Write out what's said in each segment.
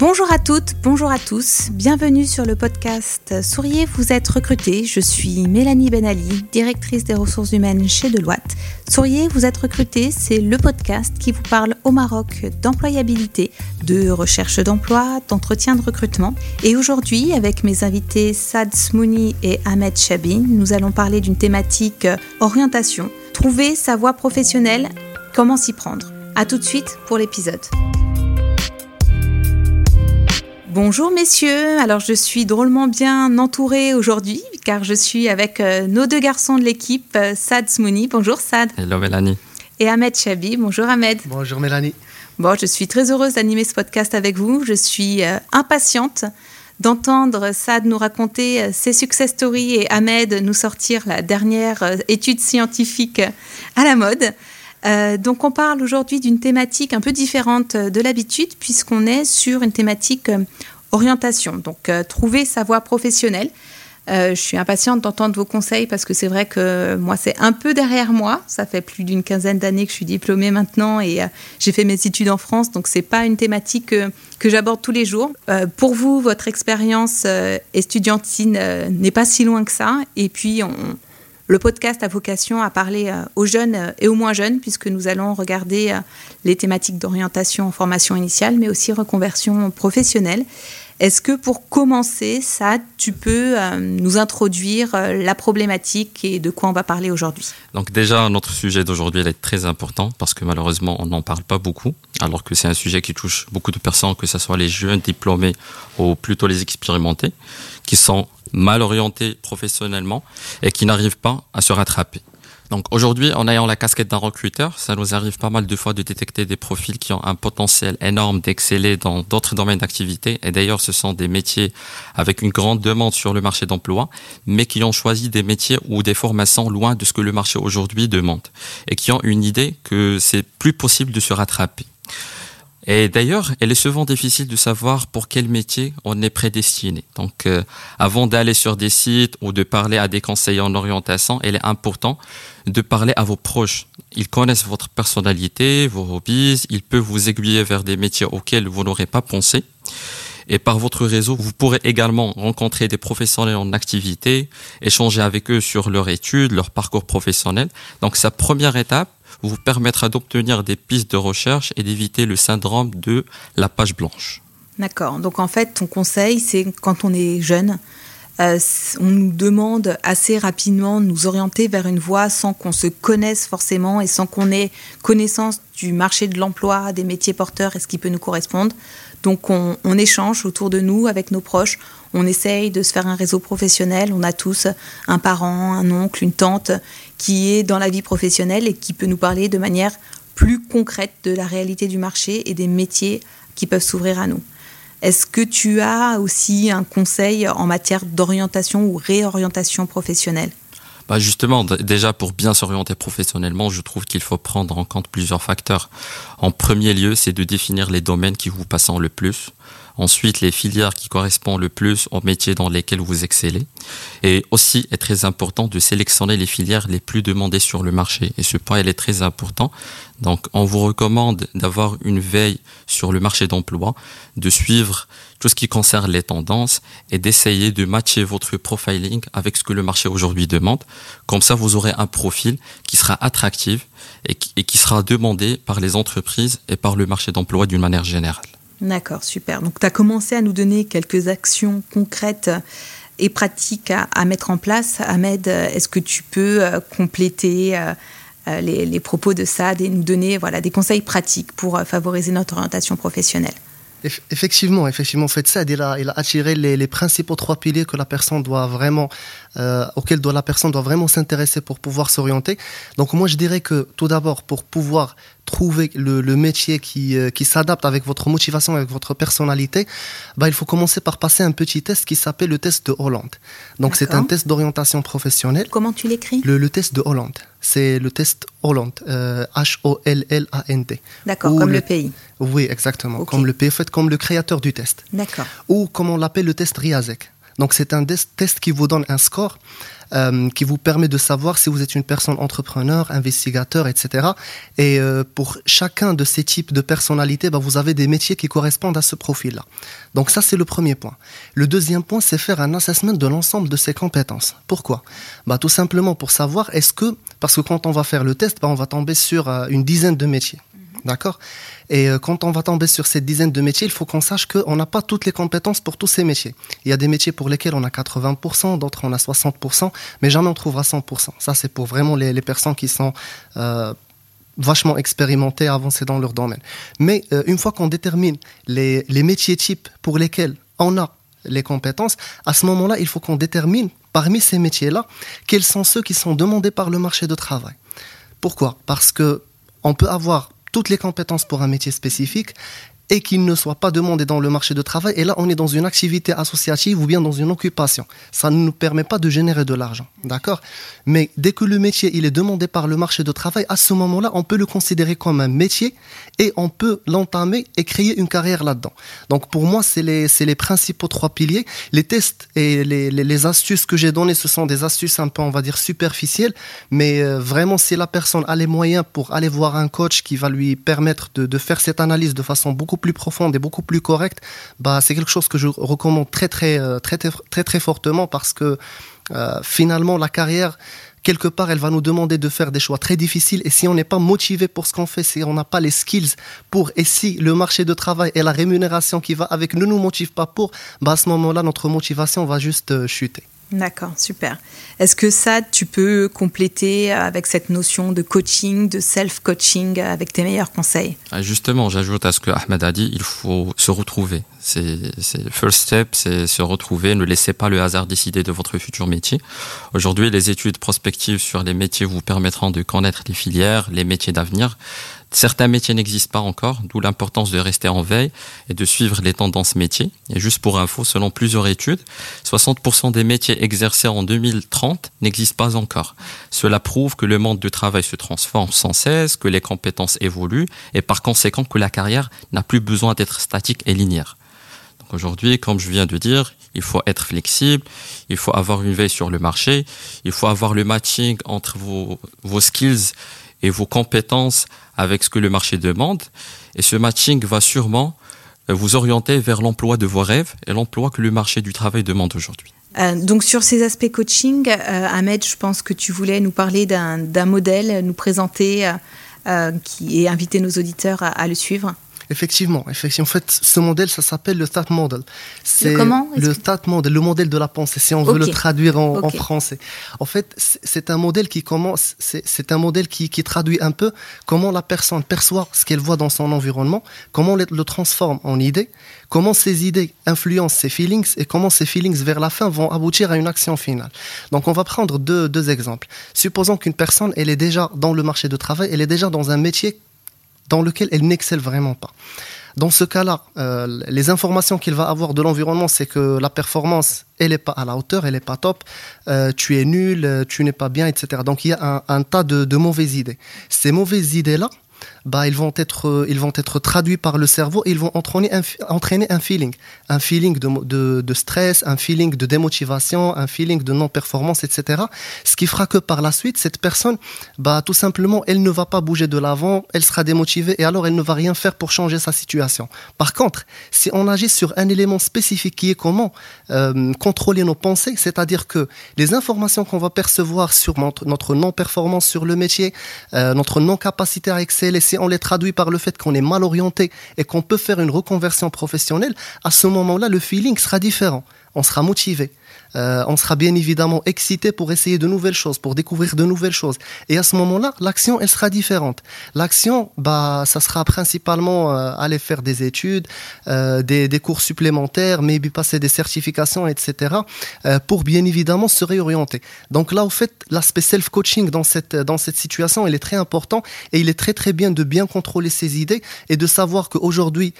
Bonjour à toutes, bonjour à tous, bienvenue sur le podcast Souriez, vous êtes recruté. Je suis Mélanie Benali, directrice des ressources humaines chez Deloitte. Souriez, vous êtes recruté, c'est le podcast qui vous parle au Maroc d'employabilité, de recherche d'emploi, d'entretien de recrutement. Et aujourd'hui, avec mes invités Sad Smouni et Ahmed Chabin, nous allons parler d'une thématique orientation. Trouver sa voie professionnelle, comment s'y prendre. A tout de suite pour l'épisode. Bonjour messieurs, alors je suis drôlement bien entourée aujourd'hui car je suis avec euh, nos deux garçons de l'équipe, euh, Sad Smouni. Bonjour Sad. Hello Mélanie. Et Ahmed Chabi. Bonjour Ahmed. Bonjour Mélanie. Bon, je suis très heureuse d'animer ce podcast avec vous. Je suis euh, impatiente d'entendre Sad nous raconter ses success stories et Ahmed nous sortir la dernière étude scientifique à la mode. Euh, donc on parle aujourd'hui d'une thématique un peu différente de l'habitude puisqu'on est sur une thématique euh, orientation, donc euh, trouver sa voie professionnelle. je suis impatiente d'entendre vos conseils parce que c'est vrai que moi c'est un peu derrière moi. Ça fait plus d'une quinzaine d'années que je suis diplômée maintenant et j'ai fait mes études en France, donc c'est pas une thématique que j'aborde tous les jours. pour vous, votre expérience estudiantine n'est pas si loin que ça. Et puis on, le podcast a vocation à parler euh, aux jeunes euh, et aux moins jeunes, puisque nous allons regarder euh, les thématiques d'orientation en formation initiale, mais aussi reconversion professionnelle. Est-ce que pour commencer, ça, tu peux nous introduire la problématique et de quoi on va parler aujourd'hui? Donc déjà, notre sujet d'aujourd'hui, est très important parce que malheureusement, on n'en parle pas beaucoup, alors que c'est un sujet qui touche beaucoup de personnes, que ce soit les jeunes diplômés ou plutôt les expérimentés, qui sont mal orientés professionnellement et qui n'arrivent pas à se rattraper. Donc aujourd'hui, en ayant la casquette d'un recruteur, ça nous arrive pas mal de fois de détecter des profils qui ont un potentiel énorme d'exceller dans d'autres domaines d'activité. Et d'ailleurs, ce sont des métiers avec une grande demande sur le marché d'emploi, mais qui ont choisi des métiers ou des formations loin de ce que le marché aujourd'hui demande. Et qui ont une idée que c'est plus possible de se rattraper. Et d'ailleurs, elle est souvent difficile de savoir pour quel métier on est prédestiné. Donc, euh, avant d'aller sur des sites ou de parler à des conseillers en orientation, il est important de parler à vos proches. Ils connaissent votre personnalité, vos hobbies, ils peuvent vous aiguiller vers des métiers auxquels vous n'aurez pas pensé. Et par votre réseau, vous pourrez également rencontrer des professionnels en activité, échanger avec eux sur leur études, leur parcours professionnel. Donc, sa première étape, vous permettra d'obtenir des pistes de recherche et d'éviter le syndrome de la page blanche. D'accord. Donc en fait, ton conseil, c'est quand on est jeune, euh, on nous demande assez rapidement de nous orienter vers une voie sans qu'on se connaisse forcément et sans qu'on ait connaissance du marché de l'emploi, des métiers porteurs et ce qui peut nous correspondre. Donc on, échange autour de nous avec nos proches, on essaye de se faire un réseau professionnel, on a tous un parent, un oncle, une tante qui est dans la vie professionnelle et qui peut nous parler de manière plus concrète de la réalité du marché et des métiers qui peuvent s'ouvrir à nous. Est-ce que tu as aussi un conseil en matière d'orientation ou réorientation professionnelle? Bah justement, déjà pour bien s'orienter professionnellement, je trouve qu'il faut prendre en compte plusieurs facteurs. En premier lieu, c'est de définir les domaines qui vous passent le plus. Ensuite, les filières qui correspondent le plus aux métiers dans lesquels vous excellez. Et aussi, est très important de sélectionner les filières les plus demandées sur le marché. Et ce point, il est très important. Donc, on vous recommande d'avoir une veille sur le marché d'emploi, de suivre tout ce qui concerne les tendances et d'essayer de matcher votre profiling avec ce que le marché aujourd'hui demande. Comme ça, vous aurez un profil qui sera attractif et qui sera demandé par les entreprises et par le marché d'emploi d'une manière générale. D'accord, super. Donc tu as commencé à nous donner quelques actions concrètes et pratiques à, mettre en place. Ahmed, est-ce que tu peux euh, compléter euh, euh, les, propos de SAD et nous donner voilà, des conseils pratiques pour favoriser notre orientation professionnelle? Effectivement, effectivement, en fait, ça, il a, attiré les, principaux trois piliers que la personne doit vraiment, euh, auxquels doit, la personne doit vraiment s'intéresser pour pouvoir s'orienter. Donc, moi, je dirais que tout d'abord, pour pouvoir trouver le, le métier qui, euh, qui s'adapte avec votre motivation, avec votre personnalité, bah, il faut commencer par passer un petit test qui s'appelle le test de Hollande. Donc, c'est un test d'orientation professionnelle. Comment tu l'écris? Le, le test de Hollande. C'est le test Hollande, euh, H-O-L-L-A-N-D. D'accord, comme le, pays. Oui, exactement, comme le pays, fait comme le créateur du test. D'accord. Ou comme on l'appelle le test RIASEC. Donc c'est un test qui vous donne un score euh, qui vous permet de savoir si vous êtes une personne entrepreneur, investigateur, etc. Et euh, pour chacun de ces types de personnalités, bah, vous avez des métiers qui correspondent à ce profil-là. Donc ça, c'est le premier point. Le deuxième point, c'est faire un assessment de l'ensemble de ces compétences. Pourquoi? Bah, Tout simplement pour savoir est-ce que, parce que quand on va faire le test, bah, on va tomber sur euh, une dizaine de métiers. D'accord Et euh, quand on va tomber sur cette dizaine de métiers, il faut qu'on sache qu'on n'a pas toutes les compétences pour tous ces métiers. Il y a des métiers pour lesquels on a 80%, d'autres on a 60%, mais jamais on trouvera 100%. Ça, c'est pour vraiment les, personnes qui sont euh, vachement expérimentées, avancées dans leur domaine. Mais euh, une fois qu'on détermine les, les métiers types pour lesquels on a les compétences, à ce moment-là, il faut qu'on détermine parmi ces métiers-là quels sont ceux qui sont demandés par le marché de travail. Pourquoi? Parce que on peut avoir toutes les compétences pour un métier spécifique et qu'il ne soit pas demandé dans le marché de travail. Et là, on est dans une activité associative ou bien dans une occupation. Ça ne nous permet pas de générer de l'argent. D'accord? Mais dès que le métier il est demandé par le marché de travail, à ce moment-là, on peut le considérer comme un métier et on peut l'entamer et créer une carrière là-dedans. Donc pour moi, c'est les, les principaux trois piliers. Les tests et les, les, astuces que j'ai données, ce sont des astuces un peu, on va dire, superficielles. Mais euh, vraiment, si la personne a les moyens pour aller voir un coach qui va lui permettre de, de faire cette analyse de façon beaucoup plus profonde et beaucoup plus correcte, bah, c'est quelque chose que je recommande très, très, euh, très, très, très, fortement parce que euh, finalement, la carrière, quelque part, elle va nous demander de faire des choix très difficiles. Et si on n'est pas motivé pour ce qu'on fait, si on n'a pas les skills pour, et si le marché de travail et la rémunération qui va avec ne nous motive pas pour, bah à ce moment-là, notre motivation va juste euh, chuter. D'accord, super. Est-ce que ça, tu peux compléter avec cette notion de coaching, de self-coaching, avec tes meilleurs conseils? Ah, Justement, j'ajoute à ce que Ahmed a dit, il faut se retrouver. C'est le first step, c'est se retrouver. Ne laissez pas le hasard décider de votre futur métier. Aujourd'hui, les études prospectives sur les métiers vous permettront de connaître les filières, les métiers d'avenir. Certains métiers n'existent pas encore, d'où l'importance de rester en veille et de suivre les tendances métiers. Et juste pour info, selon plusieurs études, 60% des métiers exercés en 2030 n'existent pas encore. Cela prouve que le monde du travail se transforme sans cesse, que les compétences évoluent et par conséquent que la carrière n'a plus besoin d'être statique et linéaire. Donc aujourd'hui, comme je viens de dire, il faut être flexible, il faut avoir une veille sur le marché, il faut avoir le matching entre vos, vos skills et vos compétences avec ce que le marché demande. Et ce matching va sûrement euh, vous orienter vers l'emploi de vos rêves et l'emploi que le marché du travail demande aujourd'hui. Euh, donc sur ces aspects coaching, euh, Ahmed, je pense que tu voulais nous parler d'un modèle, nous présenter et inviter nos auditeurs à le suivre. Effectivement, effectivement. En fait, ce modèle, ça s'appelle le Thought Model. C'est le Thought Model, le modèle de la pensée, si on veut le traduire en, français. En fait, c'est un modèle qui commence, c'est un modèle qui, qui, traduit un peu comment la personne perçoit ce qu'elle voit dans son environnement, comment le, le transforme en idée, comment ces idées influencent ses feelings et comment ces feelings vers la fin vont aboutir à une action finale. Donc, on va prendre deux, deux exemples. Supposons qu'une personne, elle est déjà dans le marché de travail, elle est déjà dans un métier dans lequel elle n'excelle vraiment pas. Dans ce cas-là, euh, les informations qu'il va avoir de l'environnement, c'est que la performance, elle n'est pas à la hauteur, elle n'est pas top, euh, tu es nul, tu n'es pas bien, etc. Donc il y a un, tas de, de mauvaises idées. Ces mauvaises idées-là, bah, ils vont être, euh, ils vont être traduits par le cerveau et ils vont entraîner un, entraîner un feeling, un feeling de, de, stress, un feeling de démotivation, un feeling de non-performance, etc. Ce qui fera que par la suite, cette personne, bah, tout simplement, elle ne va pas bouger de l'avant, elle sera démotivée et alors elle ne va rien faire pour changer sa situation. Par contre, si on agit sur un élément spécifique qui est comment euh, contrôler nos pensées, c'est-à-dire que les informations qu'on va percevoir sur notre, notre non-performance sur le métier, euh, notre non-capacité à exceller, si on les traduit par le fait qu'on est mal orienté et qu'on peut faire une reconversion professionnelle, à ce moment-là, le feeling sera différent. On sera motivé. Euh, on sera bien évidemment excité pour essayer de nouvelles choses, pour découvrir de nouvelles choses. Et à ce moment-là, l'action, elle sera différente. L'action, bah, ça sera principalement euh, aller faire des études, euh, des, des, cours supplémentaires, maybe passer des certifications, etc., pour bien évidemment se réorienter. Donc là, au fait, l'aspect self-coaching dans cette, dans cette situation, il est très important et il est très très bien de bien contrôler ses idées et de savoir qu'aujourd'hui,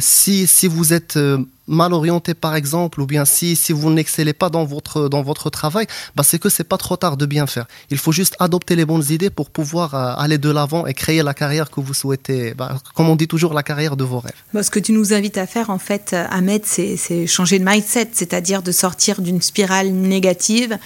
si, si vous êtes mal orienté par exemple, ou bien si, si vous n'excellez pas dans votre, dans votre travail, bah, c'est que c'est pas trop tard de bien faire. Il faut juste adopter les bonnes idées pour pouvoir euh, aller de l'avant et créer la carrière que vous souhaitez, bah, comme on dit toujours, la carrière de vos rêves. ce que tu nous invites à faire en fait, Ahmed, c'est changer de mindset, c'est-à-dire de sortir d'une spirale négative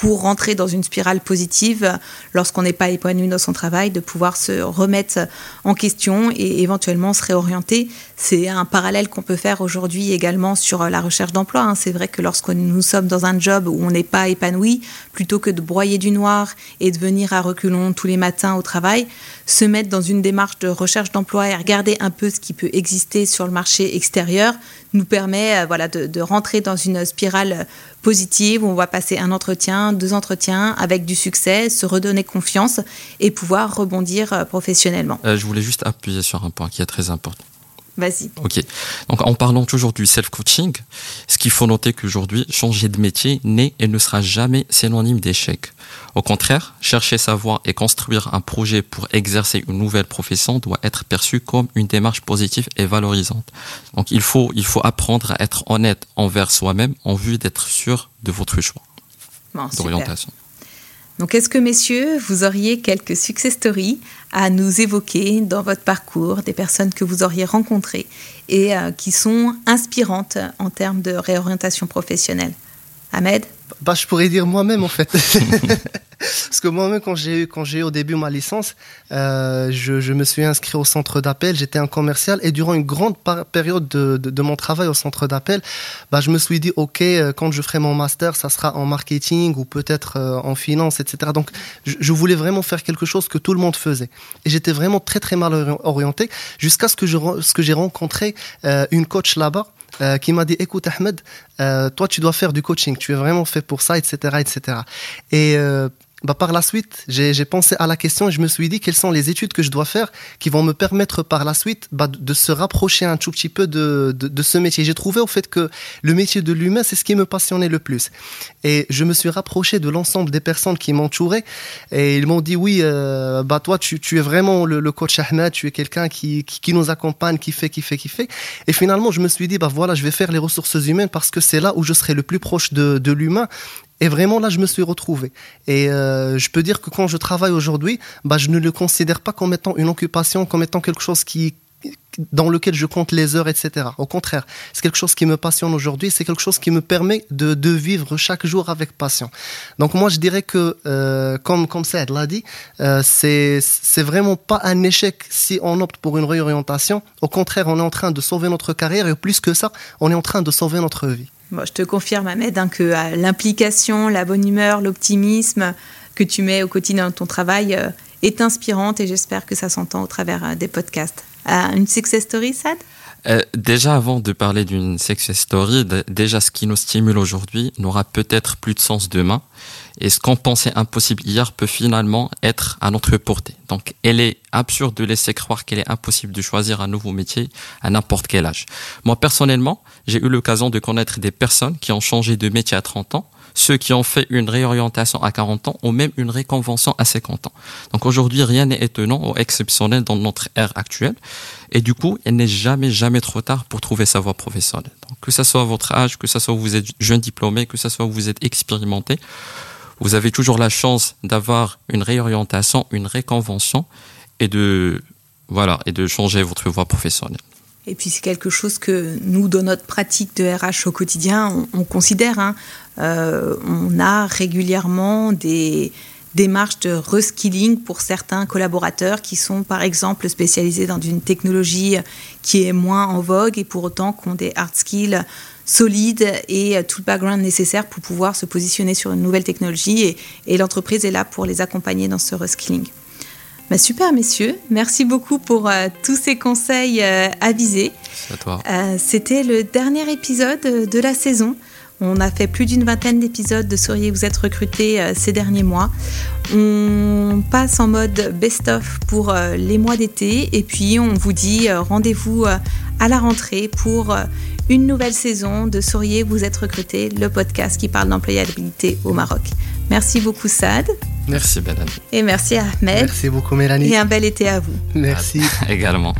pour rentrer dans une spirale positive lorsqu'on n'est pas épanoui dans son travail, de pouvoir se remettre en question et éventuellement se réorienter. C'est un parallèle qu'on peut faire aujourd'hui également sur la recherche d'emploi. Hein. C'est vrai que lorsque nous sommes dans un job où on n'est pas épanoui, plutôt que de broyer du noir et de venir à reculons tous les matins au travail, se mettre dans une démarche de recherche d'emploi et regarder un peu ce qui peut exister sur le marché extérieur nous permet euh, voilà, de, de rentrer dans une spirale positive où on va passer un entretien, deux entretiens avec du succès, se redonner confiance et pouvoir rebondir euh, professionnellement. Euh, je voulais juste appuyer sur un point qui est très important. Vas-y. Ok. Donc, en parlant toujours du self-coaching, ce qu'il faut noter qu'aujourd'hui, changer de métier n'est et ne sera jamais synonyme d'échec. Au contraire, chercher sa voie et construire un projet pour exercer une nouvelle profession doit être perçu comme une démarche positive et valorisante. Donc, il faut, il faut apprendre à être honnête envers soi-même en vue d'être sûr de votre choix d'orientation. Donc, est-ce que, messieurs, vous auriez quelques success stories à nous évoquer dans votre parcours, des personnes que vous auriez rencontrées et euh, qui sont inspirantes en termes de réorientation professionnelle? Ahmed? Bah, Je pourrais dire moi-même, en fait. Parce que moi-même, quand j'ai eu, quand j'ai eu au début ma licence, euh, je, je, me suis inscrit au centre d'appel. J'étais un commercial et durant une grande période de, de, de, mon travail au centre d'appel, bah, je me suis dit, OK, euh, quand je ferai mon master, ça sera en marketing ou peut-être euh, en finance, etc. Donc, je, je, voulais vraiment faire quelque chose que tout le monde faisait. Et j'étais vraiment très, très mal orienté jusqu'à ce que je, ce que j'ai rencontré euh, une coach là-bas euh, qui m'a dit écoute Ahmed, euh, toi tu dois faire du coaching, tu es vraiment fait pour ça, etc., etc. Et euh, bah, par la suite, j'ai pensé à la question et je me suis dit quelles sont les études que je dois faire qui vont me permettre par la suite bah, de se rapprocher un tout petit peu de, de, ce métier. J'ai trouvé au fait que le métier de l'humain, c'est ce qui me passionnait le plus. Et je me suis rapproché de l'ensemble des personnes qui m'entouraient et ils m'ont dit oui, euh, bah toi tu, tu es vraiment le, le, coach Ahmed, tu es quelqu'un qui, qui, qui, nous accompagne, qui fait, qui fait, qui fait. Et finalement, je me suis dit bah voilà, je vais faire les ressources humaines parce que c'est là où je serai le plus proche de, de l'humain et vraiment là, je me suis retrouvé. Et euh, je peux dire que quand je travaille aujourd'hui, bah, je ne le considère pas comme étant une occupation, comme étant quelque chose qui dans lequel je compte les heures, etc. Au contraire, c'est quelque chose qui me passionne aujourd'hui, c'est quelque chose qui me permet de, vivre chaque jour avec passion. Donc moi, je dirais que, euh, comme, comme Saad l'a dit, euh, c'est vraiment pas un échec si on opte pour une réorientation. Au contraire, on est en train de sauver notre carrière et plus que ça, on est en train de sauver notre vie je te confirme, Ahmed, hein, que euh, l'implication, la bonne humeur, l'optimisme que tu mets au quotidien dans ton travail euh, est inspirante et j'espère que ça s'entend au travers euh, des podcasts. une success story, Sad? Euh, déjà, avant de parler d'une success story, déjà ce qui nous stimule aujourd'hui n'aura peut-être plus de sens demain. Et ce qu'on pensait impossible hier peut finalement être à notre portée. Donc, elle est absurde de laisser croire qu'elle est impossible de choisir un nouveau métier à n'importe quel âge. Moi, personnellement, j'ai eu l'occasion de connaître des personnes qui ont changé de métier à 30 ans ceux qui ont fait une réorientation à 40 ans ont même une réconvention à 50 ans. Donc aujourd'hui, rien n'est étonnant ou exceptionnel dans notre ère actuelle. Et du coup, il n'est jamais, jamais trop tard pour trouver sa voie professionnelle. Donc, que ce soit votre âge, que ce soit vous êtes jeune diplômé, que ce soit vous êtes expérimenté, vous avez toujours la chance d'avoir une réorientation, une réconvention et de, voilà, et de changer votre voie professionnelle. Et puis c'est quelque chose que nous, dans notre pratique de RH au quotidien, on, on considère. Hein. Euh, on a régulièrement des démarches de reskilling pour certains collaborateurs qui sont par exemple spécialisés dans une technologie qui est moins en vogue et pour autant qui ont des hard skills solides et tout le background nécessaire pour pouvoir se positionner sur une nouvelle technologie et l'entreprise est là pour les accompagner dans ce reskilling. Bah super, messieurs. Merci beaucoup pour euh, tous ces conseils euh, avisés. Euh, C'était le dernier épisode de la saison. On a fait plus d'une vingtaine d'épisodes de Sauriez vous êtes recruté ces derniers mois. On passe en mode best-of pour les mois d'été et puis on vous dit rendez-vous à la rentrée pour une nouvelle saison de Sauriez vous êtes recruté, le podcast qui parle d'employabilité au Maroc. Merci beaucoup Sad. Merci Mélanie. Et merci Ahmed. Merci beaucoup Mélanie. Et un bel été à vous. Merci. Également.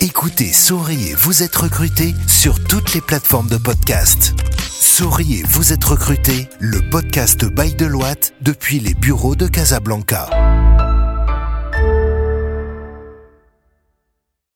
Écoutez Souriez, vous êtes recruté sur toutes les plateformes de podcast. Souriez, vous êtes recruté, le podcast by Deloitte depuis les bureaux de Casablanca.